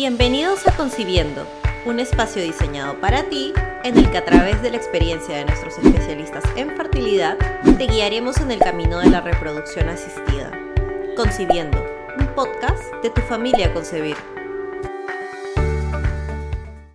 Bienvenidos a Concibiendo, un espacio diseñado para ti en el que a través de la experiencia de nuestros especialistas en fertilidad te guiaremos en el camino de la reproducción asistida. Concibiendo, un podcast de tu familia a concebir.